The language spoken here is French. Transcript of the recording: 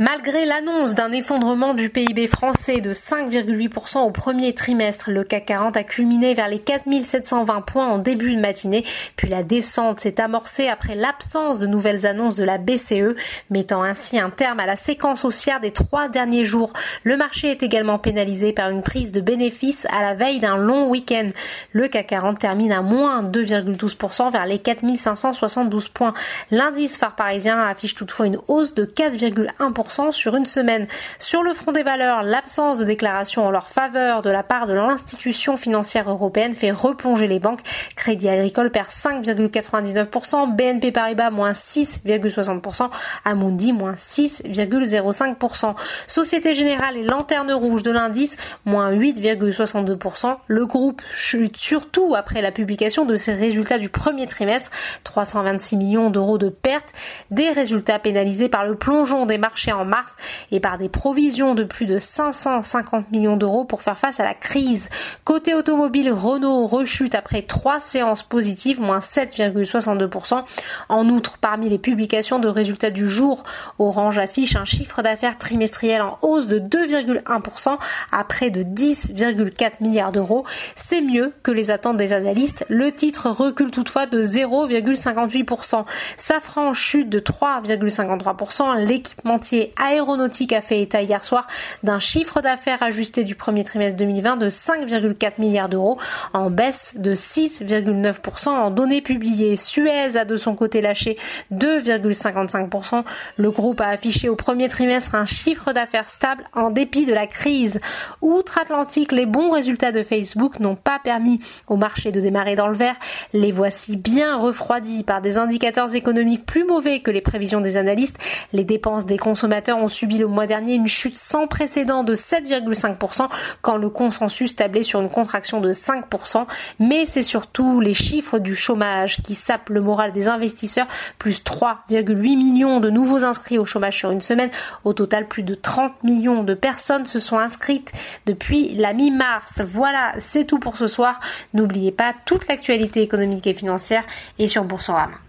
Malgré l'annonce d'un effondrement du PIB français de 5,8% au premier trimestre, le CAC 40 a culminé vers les 4720 points en début de matinée, puis la descente s'est amorcée après l'absence de nouvelles annonces de la BCE, mettant ainsi un terme à la séquence haussière des trois derniers jours. Le marché est également pénalisé par une prise de bénéfices à la veille d'un long week-end. Le CAC 40 termine à moins 2,12% vers les 4572 points. L'indice phare parisien affiche toutefois une hausse de 4,1% sur une semaine. Sur le front des valeurs, l'absence de déclaration en leur faveur de la part de l'institution financière européenne fait replonger les banques. Crédit Agricole perd 5,99%, BNP Paribas moins 6,60%, Amundi moins 6,05%. Société Générale et Lanterne Rouge de l'indice moins 8,62%. Le groupe chute surtout après la publication de ses résultats du premier trimestre, 326 millions d'euros de pertes, des résultats pénalisés par le plongeon des marchés en mars et par des provisions de plus de 550 millions d'euros pour faire face à la crise. Côté automobile, Renault rechute après trois séances positives, moins 7,62%. En outre, parmi les publications de résultats du jour, Orange affiche un chiffre d'affaires trimestriel en hausse de 2,1% à près de 10,4 milliards d'euros. C'est mieux que les attentes des analystes. Le titre recule toutefois de 0,58%. Safran chute de 3,53%. L'équipementier Aéronautique a fait état hier soir d'un chiffre d'affaires ajusté du premier trimestre 2020 de 5,4 milliards d'euros, en baisse de 6,9% en données publiées. Suez a de son côté lâché 2,55%. Le groupe a affiché au premier trimestre un chiffre d'affaires stable en dépit de la crise. Outre-Atlantique, les bons résultats de Facebook n'ont pas permis au marché de démarrer dans le vert. Les voici bien refroidis par des indicateurs économiques plus mauvais que les prévisions des analystes. Les dépenses des consommateurs ont subi le mois dernier une chute sans précédent de 7,5% quand le consensus tablait sur une contraction de 5%. Mais c'est surtout les chiffres du chômage qui sapent le moral des investisseurs, plus 3,8 millions de nouveaux inscrits au chômage sur une semaine. Au total, plus de 30 millions de personnes se sont inscrites depuis la mi-mars. Voilà, c'est tout pour ce soir. N'oubliez pas toute l'actualité économique et financière et sur Boursorama.